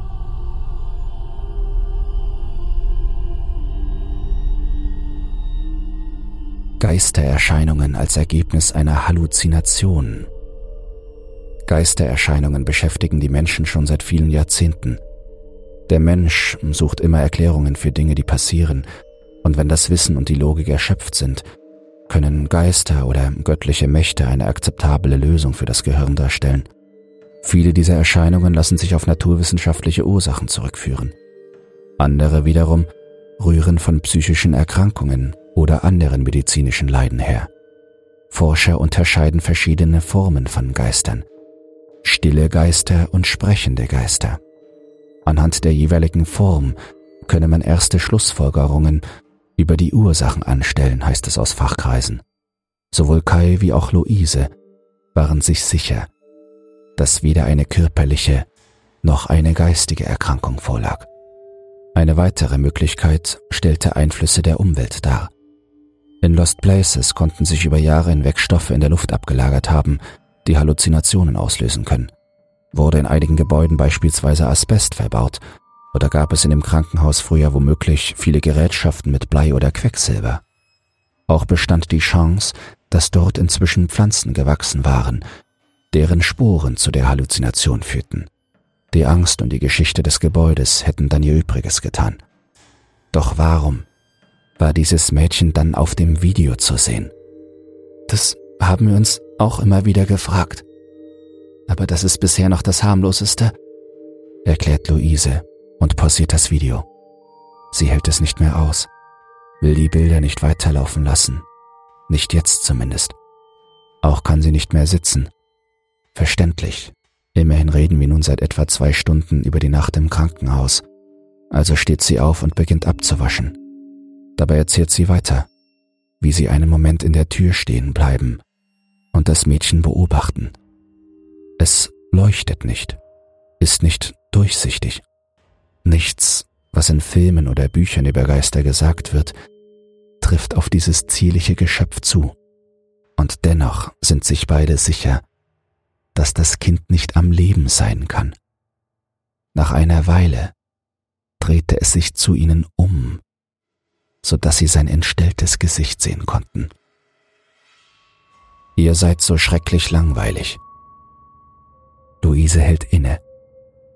Geistererscheinungen als Ergebnis einer Halluzination. Geistererscheinungen beschäftigen die Menschen schon seit vielen Jahrzehnten. Der Mensch sucht immer Erklärungen für Dinge, die passieren, und wenn das Wissen und die Logik erschöpft sind, können Geister oder göttliche Mächte eine akzeptable Lösung für das Gehirn darstellen. Viele dieser Erscheinungen lassen sich auf naturwissenschaftliche Ursachen zurückführen. Andere wiederum rühren von psychischen Erkrankungen oder anderen medizinischen Leiden her. Forscher unterscheiden verschiedene Formen von Geistern. Stille Geister und sprechende Geister. Anhand der jeweiligen Form könne man erste Schlussfolgerungen über die Ursachen anstellen, heißt es aus Fachkreisen. Sowohl Kai wie auch Luise waren sich sicher, dass weder eine körperliche noch eine geistige Erkrankung vorlag. Eine weitere Möglichkeit stellte Einflüsse der Umwelt dar. In Lost Places konnten sich über Jahre hinweg Stoffe in der Luft abgelagert haben, die Halluzinationen auslösen können. Wurde in einigen Gebäuden beispielsweise Asbest verbaut oder gab es in dem Krankenhaus früher womöglich viele Gerätschaften mit Blei oder Quecksilber. Auch bestand die Chance, dass dort inzwischen Pflanzen gewachsen waren, deren Spuren zu der Halluzination führten. Die Angst und die Geschichte des Gebäudes hätten dann ihr Übriges getan. Doch warum war dieses Mädchen dann auf dem Video zu sehen? Das haben wir uns auch immer wieder gefragt. Aber das ist bisher noch das harmloseste, erklärt Luise und pausiert das Video. Sie hält es nicht mehr aus, will die Bilder nicht weiterlaufen lassen, nicht jetzt zumindest. Auch kann sie nicht mehr sitzen. Verständlich. Immerhin reden wir nun seit etwa zwei Stunden über die Nacht im Krankenhaus. Also steht sie auf und beginnt abzuwaschen. Dabei erzählt sie weiter, wie sie einen Moment in der Tür stehen bleiben und das Mädchen beobachten. Es leuchtet nicht, ist nicht durchsichtig. Nichts, was in Filmen oder Büchern über Geister gesagt wird, trifft auf dieses zierliche Geschöpf zu. Und dennoch sind sich beide sicher, dass das Kind nicht am Leben sein kann. Nach einer Weile drehte es sich zu ihnen um so dass sie sein entstelltes Gesicht sehen konnten. Ihr seid so schrecklich langweilig. Luise hält inne,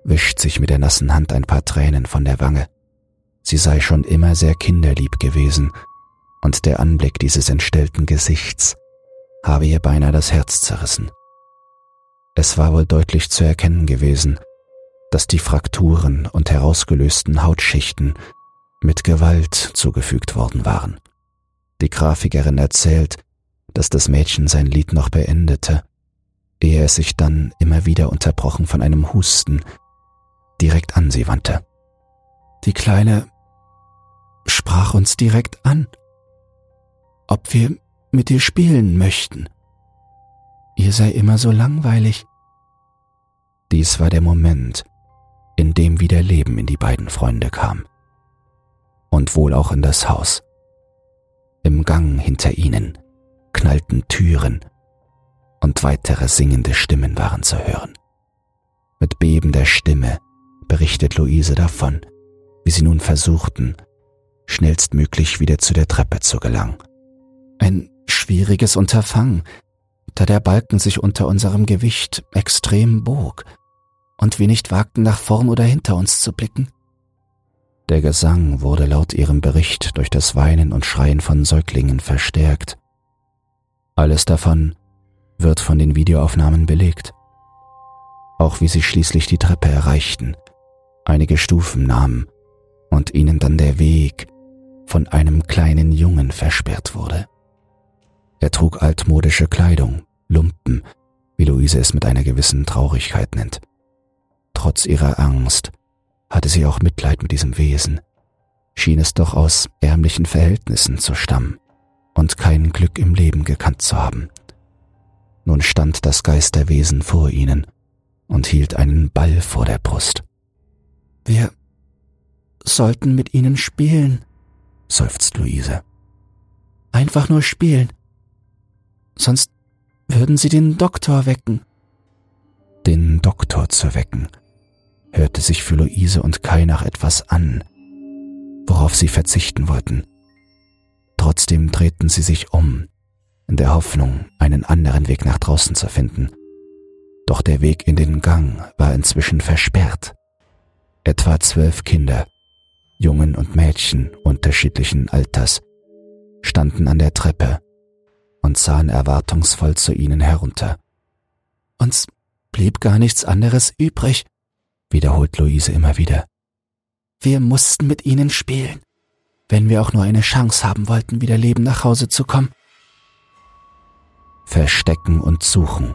wischt sich mit der nassen Hand ein paar Tränen von der Wange. Sie sei schon immer sehr kinderlieb gewesen, und der Anblick dieses entstellten Gesichts habe ihr beinahe das Herz zerrissen. Es war wohl deutlich zu erkennen gewesen, dass die Frakturen und herausgelösten Hautschichten mit Gewalt zugefügt worden waren. Die Grafikerin erzählt, dass das Mädchen sein Lied noch beendete, ehe es sich dann immer wieder unterbrochen von einem Husten direkt an sie wandte. Die Kleine sprach uns direkt an, ob wir mit ihr spielen möchten. Ihr sei immer so langweilig. Dies war der Moment, in dem wieder Leben in die beiden Freunde kam und wohl auch in das Haus. Im Gang hinter ihnen knallten Türen und weitere singende Stimmen waren zu hören. Mit bebender Stimme berichtet Luise davon, wie sie nun versuchten, schnellstmöglich wieder zu der Treppe zu gelangen. Ein schwieriges Unterfangen, da der Balken sich unter unserem Gewicht extrem bog und wir nicht wagten, nach vorn oder hinter uns zu blicken. Der Gesang wurde laut ihrem Bericht durch das Weinen und Schreien von Säuglingen verstärkt. Alles davon wird von den Videoaufnahmen belegt. Auch wie sie schließlich die Treppe erreichten, einige Stufen nahmen und ihnen dann der Weg von einem kleinen Jungen versperrt wurde. Er trug altmodische Kleidung, Lumpen, wie Luise es mit einer gewissen Traurigkeit nennt. Trotz ihrer Angst hatte sie auch Mitleid mit diesem Wesen, schien es doch aus ärmlichen Verhältnissen zu stammen und kein Glück im Leben gekannt zu haben. Nun stand das Geisterwesen vor ihnen und hielt einen Ball vor der Brust. Wir sollten mit ihnen spielen, seufzt Luise. Einfach nur spielen. Sonst würden sie den Doktor wecken. Den Doktor zu wecken, hörte sich für Luise und Kai nach etwas an, worauf sie verzichten wollten. Trotzdem drehten sie sich um, in der Hoffnung, einen anderen Weg nach draußen zu finden. Doch der Weg in den Gang war inzwischen versperrt. Etwa zwölf Kinder, Jungen und Mädchen unterschiedlichen Alters, standen an der Treppe und sahen erwartungsvoll zu ihnen herunter. Uns blieb gar nichts anderes übrig, wiederholt Luise immer wieder. Wir mussten mit ihnen spielen, wenn wir auch nur eine Chance haben wollten, wieder leben nach Hause zu kommen. Verstecken und suchen.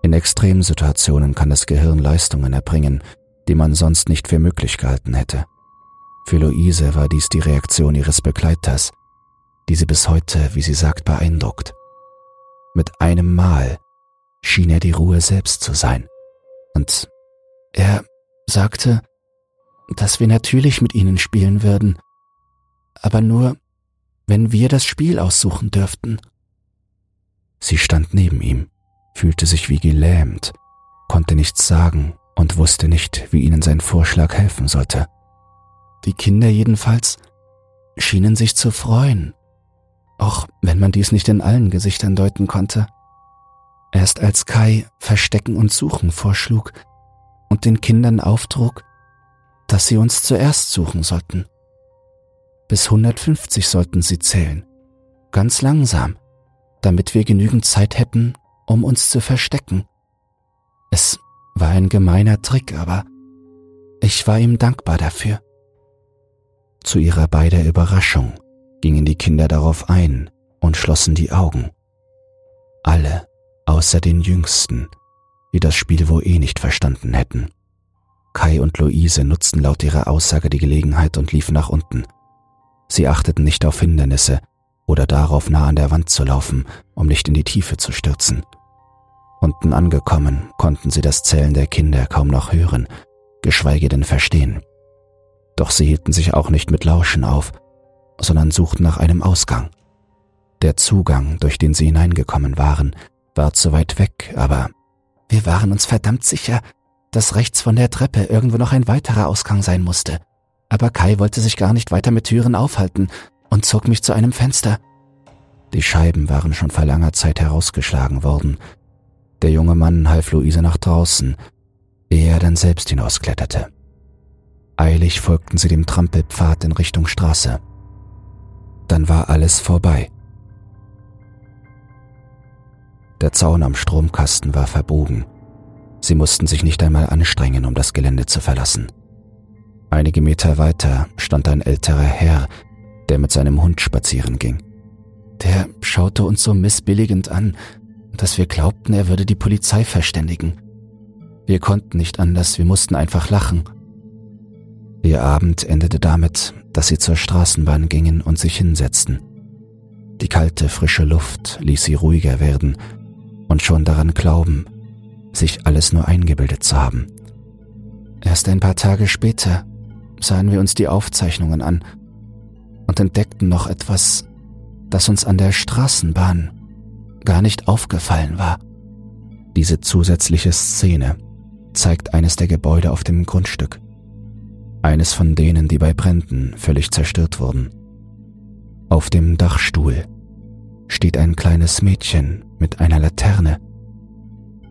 In Extremsituationen kann das Gehirn Leistungen erbringen, die man sonst nicht für möglich gehalten hätte. Für Luise war dies die Reaktion ihres Begleiters, die sie bis heute, wie sie sagt, beeindruckt. Mit einem Mal schien er die Ruhe selbst zu sein. Und er sagte, dass wir natürlich mit ihnen spielen würden, aber nur, wenn wir das Spiel aussuchen dürften. Sie stand neben ihm, fühlte sich wie gelähmt, konnte nichts sagen und wusste nicht, wie ihnen sein Vorschlag helfen sollte. Die Kinder jedenfalls schienen sich zu freuen, auch wenn man dies nicht in allen Gesichtern deuten konnte. Erst als Kai Verstecken und Suchen vorschlug und den Kindern auftrug, dass sie uns zuerst suchen sollten. Bis 150 sollten sie zählen, ganz langsam, damit wir genügend Zeit hätten, um uns zu verstecken. Es war ein gemeiner Trick, aber ich war ihm dankbar dafür. Zu ihrer beider Überraschung gingen die Kinder darauf ein und schlossen die Augen. Alle, außer den Jüngsten, die das Spiel wohl eh nicht verstanden hätten. Kai und Luise nutzten laut ihrer Aussage die Gelegenheit und liefen nach unten. Sie achteten nicht auf Hindernisse oder darauf, nah an der Wand zu laufen, um nicht in die Tiefe zu stürzen. Unten angekommen, konnten sie das Zählen der Kinder kaum noch hören, geschweige denn verstehen. Doch sie hielten sich auch nicht mit Lauschen auf, sondern suchten nach einem Ausgang. Der Zugang, durch den sie hineingekommen waren, war zu weit weg, aber wir waren uns verdammt sicher, dass rechts von der Treppe irgendwo noch ein weiterer Ausgang sein musste. Aber Kai wollte sich gar nicht weiter mit Türen aufhalten und zog mich zu einem Fenster. Die Scheiben waren schon vor langer Zeit herausgeschlagen worden. Der junge Mann half Luise nach draußen, ehe er dann selbst hinauskletterte. Eilig folgten sie dem Trampelpfad in Richtung Straße. Dann war alles vorbei. Der Zaun am Stromkasten war verbogen. Sie mussten sich nicht einmal anstrengen, um das Gelände zu verlassen. Einige Meter weiter stand ein älterer Herr, der mit seinem Hund spazieren ging. Der schaute uns so missbilligend an, dass wir glaubten, er würde die Polizei verständigen. Wir konnten nicht anders, wir mussten einfach lachen. Ihr Abend endete damit, dass sie zur Straßenbahn gingen und sich hinsetzten. Die kalte, frische Luft ließ sie ruhiger werden und schon daran glauben, sich alles nur eingebildet zu haben. Erst ein paar Tage später sahen wir uns die Aufzeichnungen an und entdeckten noch etwas, das uns an der Straßenbahn gar nicht aufgefallen war. Diese zusätzliche Szene zeigt eines der Gebäude auf dem Grundstück eines von denen, die bei Bränden völlig zerstört wurden. Auf dem Dachstuhl steht ein kleines Mädchen mit einer Laterne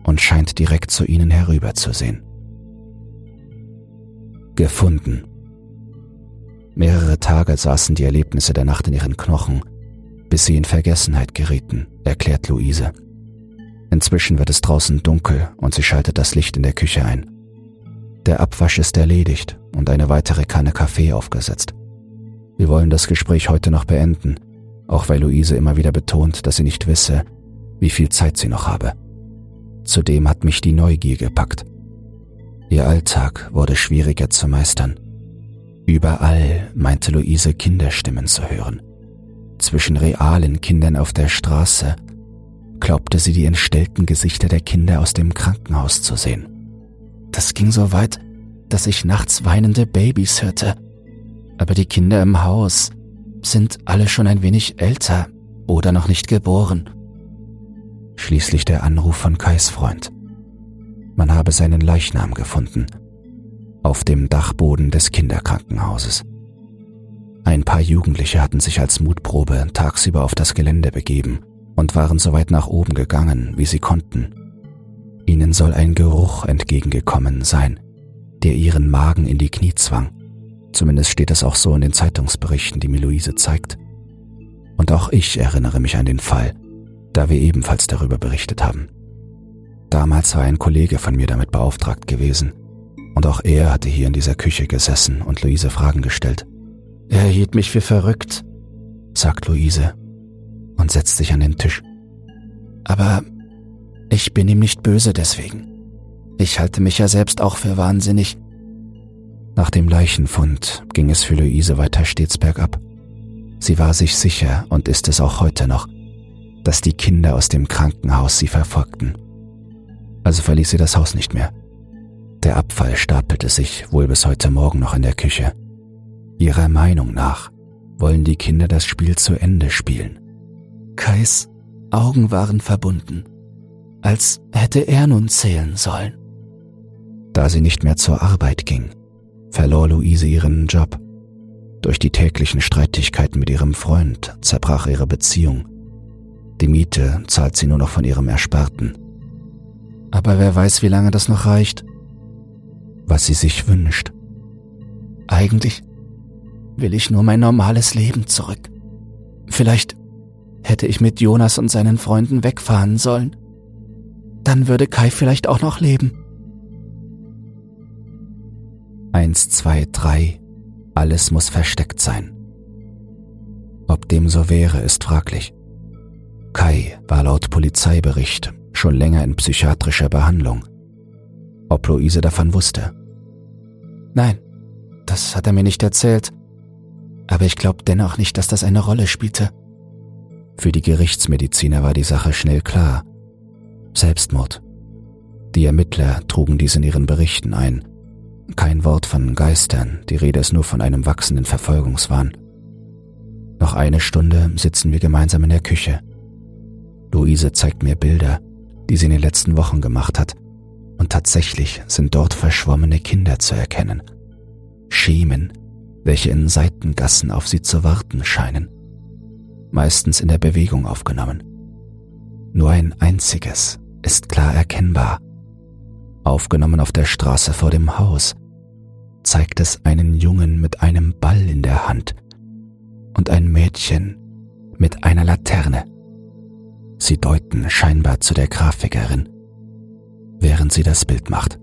und scheint direkt zu ihnen herüberzusehen. Gefunden. Mehrere Tage saßen die Erlebnisse der Nacht in ihren Knochen, bis sie in Vergessenheit gerieten, erklärt Luise. Inzwischen wird es draußen dunkel und sie schaltet das Licht in der Küche ein. Der Abwasch ist erledigt und eine weitere Kanne Kaffee aufgesetzt. Wir wollen das Gespräch heute noch beenden, auch weil Luise immer wieder betont, dass sie nicht wisse, wie viel Zeit sie noch habe. Zudem hat mich die Neugier gepackt. Ihr Alltag wurde schwieriger zu meistern. Überall meinte Luise Kinderstimmen zu hören. Zwischen realen Kindern auf der Straße glaubte sie die entstellten Gesichter der Kinder aus dem Krankenhaus zu sehen. Das ging so weit, dass ich nachts weinende Babys hörte. Aber die Kinder im Haus sind alle schon ein wenig älter oder noch nicht geboren. Schließlich der Anruf von Kais Freund. Man habe seinen Leichnam gefunden. Auf dem Dachboden des Kinderkrankenhauses. Ein paar Jugendliche hatten sich als Mutprobe tagsüber auf das Gelände begeben und waren so weit nach oben gegangen, wie sie konnten. Ihnen soll ein Geruch entgegengekommen sein, der ihren Magen in die Knie zwang. Zumindest steht es auch so in den Zeitungsberichten, die mir Luise zeigt. Und auch ich erinnere mich an den Fall, da wir ebenfalls darüber berichtet haben. Damals war ein Kollege von mir damit beauftragt gewesen, und auch er hatte hier in dieser Küche gesessen und Luise Fragen gestellt. Er hielt mich für verrückt, sagt Luise und setzt sich an den Tisch. Aber ich bin ihm nicht böse deswegen. Ich halte mich ja selbst auch für wahnsinnig. Nach dem Leichenfund ging es für Luise weiter stets bergab. Sie war sich sicher und ist es auch heute noch, dass die Kinder aus dem Krankenhaus sie verfolgten. Also verließ sie das Haus nicht mehr. Der Abfall stapelte sich wohl bis heute Morgen noch in der Küche. Ihrer Meinung nach wollen die Kinder das Spiel zu Ende spielen. Kais Augen waren verbunden, als hätte er nun zählen sollen. Da sie nicht mehr zur Arbeit ging, verlor Luise ihren Job. Durch die täglichen Streitigkeiten mit ihrem Freund zerbrach ihre Beziehung. Die Miete zahlt sie nur noch von ihrem Ersparten. Aber wer weiß, wie lange das noch reicht. Was sie sich wünscht. Eigentlich will ich nur mein normales Leben zurück. Vielleicht hätte ich mit Jonas und seinen Freunden wegfahren sollen. Dann würde Kai vielleicht auch noch leben. Eins, zwei, drei. Alles muss versteckt sein. Ob dem so wäre, ist fraglich. Kai war laut Polizeibericht schon länger in psychiatrischer Behandlung. Ob Luise davon wusste? Nein, das hat er mir nicht erzählt. Aber ich glaube dennoch nicht, dass das eine Rolle spielte. Für die Gerichtsmediziner war die Sache schnell klar. Selbstmord. Die Ermittler trugen dies in ihren Berichten ein. Kein Wort von Geistern, die Rede ist nur von einem wachsenden Verfolgungswahn. Noch eine Stunde sitzen wir gemeinsam in der Küche. Luise zeigt mir Bilder, die sie in den letzten Wochen gemacht hat, und tatsächlich sind dort verschwommene Kinder zu erkennen. Schemen, welche in Seitengassen auf sie zu warten scheinen meistens in der Bewegung aufgenommen. Nur ein einziges ist klar erkennbar. Aufgenommen auf der Straße vor dem Haus zeigt es einen Jungen mit einem Ball in der Hand und ein Mädchen mit einer Laterne. Sie deuten scheinbar zu der Grafikerin, während sie das Bild macht.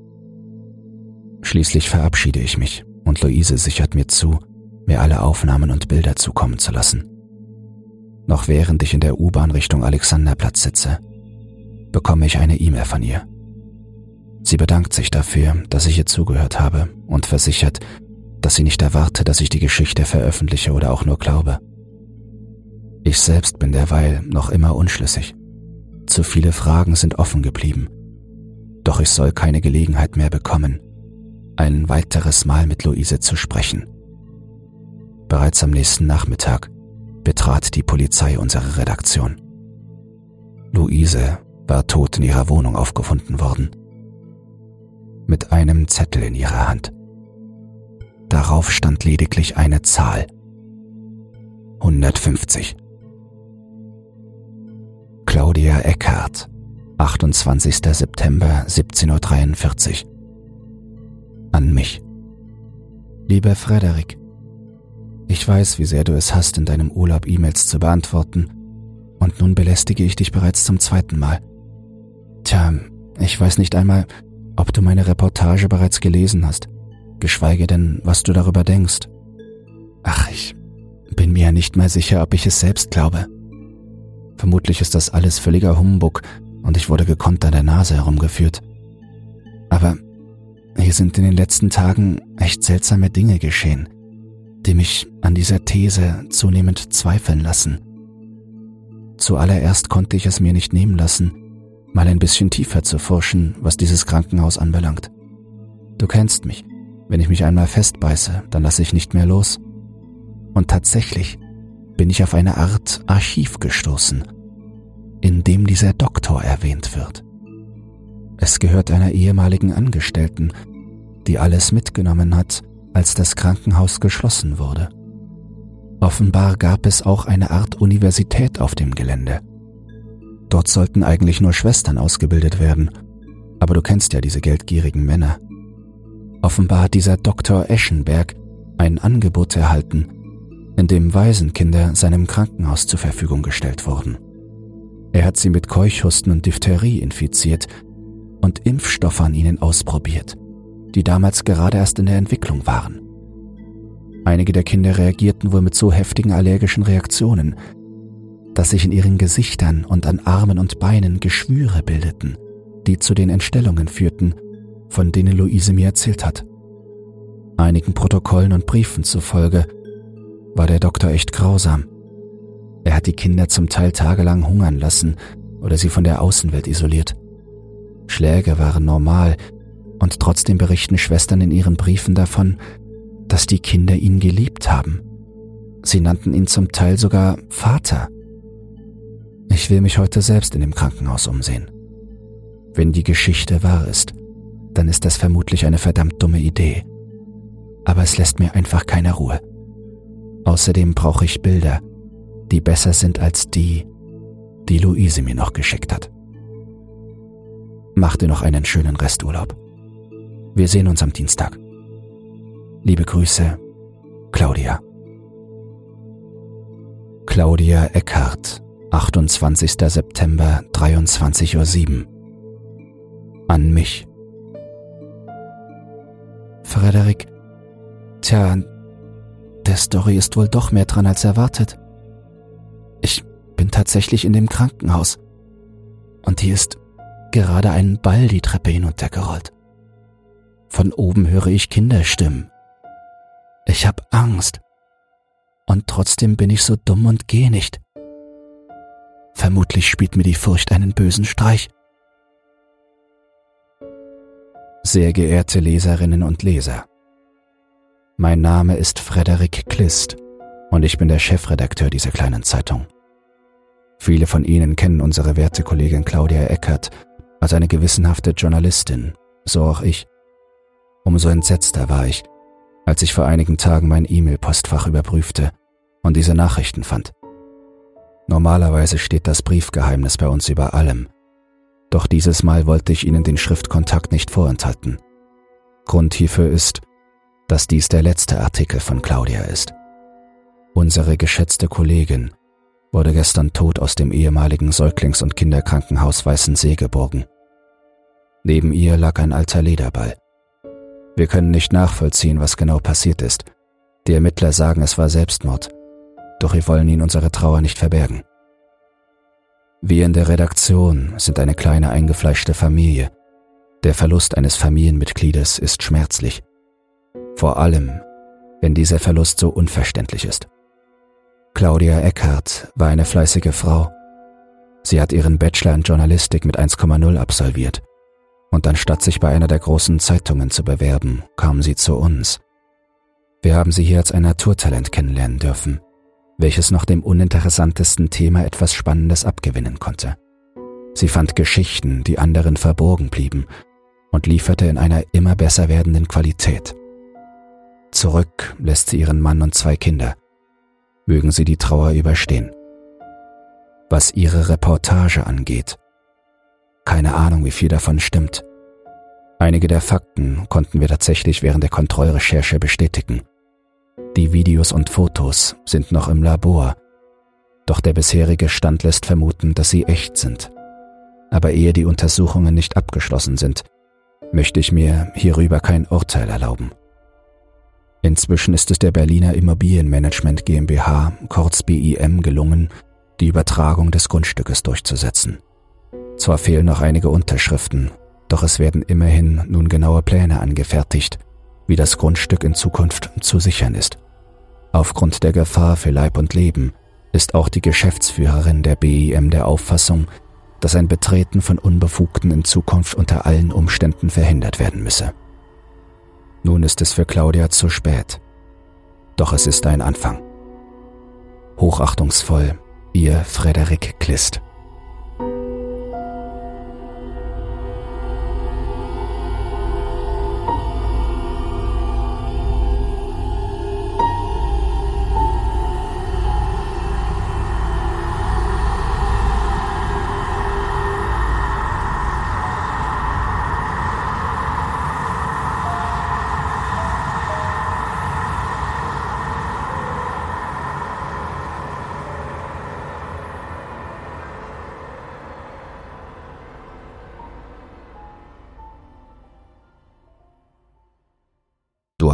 Schließlich verabschiede ich mich und Luise sichert mir zu, mir alle Aufnahmen und Bilder zukommen zu lassen noch während ich in der U-Bahn Richtung Alexanderplatz sitze, bekomme ich eine E-Mail von ihr. Sie bedankt sich dafür, dass ich ihr zugehört habe und versichert, dass sie nicht erwarte, dass ich die Geschichte veröffentliche oder auch nur glaube. Ich selbst bin derweil noch immer unschlüssig. Zu viele Fragen sind offen geblieben. Doch ich soll keine Gelegenheit mehr bekommen, ein weiteres Mal mit Luise zu sprechen. Bereits am nächsten Nachmittag betrat die Polizei unsere Redaktion. Luise war tot in ihrer Wohnung aufgefunden worden. Mit einem Zettel in ihrer Hand. Darauf stand lediglich eine Zahl. 150. Claudia Eckhardt, 28. September 17.43 Uhr. An mich. Lieber Frederik, ich weiß, wie sehr du es hast, in deinem Urlaub E-Mails zu beantworten, und nun belästige ich dich bereits zum zweiten Mal. Tja, ich weiß nicht einmal, ob du meine Reportage bereits gelesen hast, geschweige denn, was du darüber denkst. Ach, ich bin mir ja nicht mal sicher, ob ich es selbst glaube. Vermutlich ist das alles völliger Humbug und ich wurde gekonnt an der Nase herumgeführt. Aber hier sind in den letzten Tagen echt seltsame Dinge geschehen die mich an dieser These zunehmend zweifeln lassen. Zuallererst konnte ich es mir nicht nehmen lassen, mal ein bisschen tiefer zu forschen, was dieses Krankenhaus anbelangt. Du kennst mich. Wenn ich mich einmal festbeiße, dann lasse ich nicht mehr los. Und tatsächlich bin ich auf eine Art Archiv gestoßen, in dem dieser Doktor erwähnt wird. Es gehört einer ehemaligen Angestellten, die alles mitgenommen hat, als das Krankenhaus geschlossen wurde. Offenbar gab es auch eine Art Universität auf dem Gelände. Dort sollten eigentlich nur Schwestern ausgebildet werden, aber du kennst ja diese geldgierigen Männer. Offenbar hat dieser Dr. Eschenberg ein Angebot erhalten, in dem Waisenkinder seinem Krankenhaus zur Verfügung gestellt wurden. Er hat sie mit Keuchhusten und Diphtherie infiziert und Impfstoffe an ihnen ausprobiert, die damals gerade erst in der Entwicklung waren. Einige der Kinder reagierten wohl mit so heftigen allergischen Reaktionen, dass sich in ihren Gesichtern und an Armen und Beinen Geschwüre bildeten, die zu den Entstellungen führten, von denen Luise mir erzählt hat. Einigen Protokollen und Briefen zufolge war der Doktor echt grausam. Er hat die Kinder zum Teil tagelang hungern lassen oder sie von der Außenwelt isoliert. Schläge waren normal, und trotzdem berichten Schwestern in ihren Briefen davon, dass die Kinder ihn geliebt haben. Sie nannten ihn zum Teil sogar Vater. Ich will mich heute selbst in dem Krankenhaus umsehen. Wenn die Geschichte wahr ist, dann ist das vermutlich eine verdammt dumme Idee. Aber es lässt mir einfach keine Ruhe. Außerdem brauche ich Bilder, die besser sind als die, die Luise mir noch geschickt hat. Mach dir noch einen schönen Resturlaub. Wir sehen uns am Dienstag. Liebe Grüße, Claudia. Claudia Eckhardt, 28. September, 23.07 Uhr. An mich. Frederik, tja, der Story ist wohl doch mehr dran als erwartet. Ich bin tatsächlich in dem Krankenhaus. Und hier ist gerade einen Ball die Treppe hinuntergerollt. Von oben höre ich Kinderstimmen. Ich hab Angst. Und trotzdem bin ich so dumm und gehe nicht. Vermutlich spielt mir die Furcht einen bösen Streich. Sehr geehrte Leserinnen und Leser, mein Name ist Frederik Klist und ich bin der Chefredakteur dieser kleinen Zeitung. Viele von Ihnen kennen unsere werte Kollegin Claudia Eckert als eine gewissenhafte Journalistin, so auch ich. Umso entsetzter war ich, als ich vor einigen Tagen mein E-Mail-Postfach überprüfte und diese Nachrichten fand. Normalerweise steht das Briefgeheimnis bei uns über allem, doch dieses Mal wollte ich Ihnen den Schriftkontakt nicht vorenthalten. Grund hierfür ist, dass dies der letzte Artikel von Claudia ist. Unsere geschätzte Kollegin wurde gestern tot aus dem ehemaligen Säuglings- und Kinderkrankenhaus Weißensee geborgen. Neben ihr lag ein alter Lederball. Wir können nicht nachvollziehen, was genau passiert ist. Die Ermittler sagen, es war Selbstmord, doch wir wollen ihnen unsere Trauer nicht verbergen. Wir in der Redaktion sind eine kleine eingefleischte Familie. Der Verlust eines Familienmitgliedes ist schmerzlich. Vor allem, wenn dieser Verlust so unverständlich ist. Claudia Eckhardt war eine fleißige Frau. Sie hat ihren Bachelor in Journalistik mit 1,0 absolviert. Und anstatt sich bei einer der großen Zeitungen zu bewerben, kam sie zu uns. Wir haben sie hier als ein Naturtalent kennenlernen dürfen, welches noch dem uninteressantesten Thema etwas Spannendes abgewinnen konnte. Sie fand Geschichten, die anderen verborgen blieben, und lieferte in einer immer besser werdenden Qualität. Zurück lässt sie ihren Mann und zwei Kinder mögen sie die Trauer überstehen. Was ihre Reportage angeht, keine Ahnung, wie viel davon stimmt. Einige der Fakten konnten wir tatsächlich während der Kontrollrecherche bestätigen. Die Videos und Fotos sind noch im Labor, doch der bisherige Stand lässt vermuten, dass sie echt sind. Aber ehe die Untersuchungen nicht abgeschlossen sind, möchte ich mir hierüber kein Urteil erlauben. Inzwischen ist es der Berliner Immobilienmanagement GmbH, kurz BIM, gelungen, die Übertragung des Grundstückes durchzusetzen. Zwar fehlen noch einige Unterschriften, doch es werden immerhin nun genaue Pläne angefertigt, wie das Grundstück in Zukunft zu sichern ist. Aufgrund der Gefahr für Leib und Leben ist auch die Geschäftsführerin der BIM der Auffassung, dass ein Betreten von Unbefugten in Zukunft unter allen Umständen verhindert werden müsse. Nun ist es für Claudia zu spät. Doch es ist ein Anfang. Hochachtungsvoll, ihr Frederik Klist.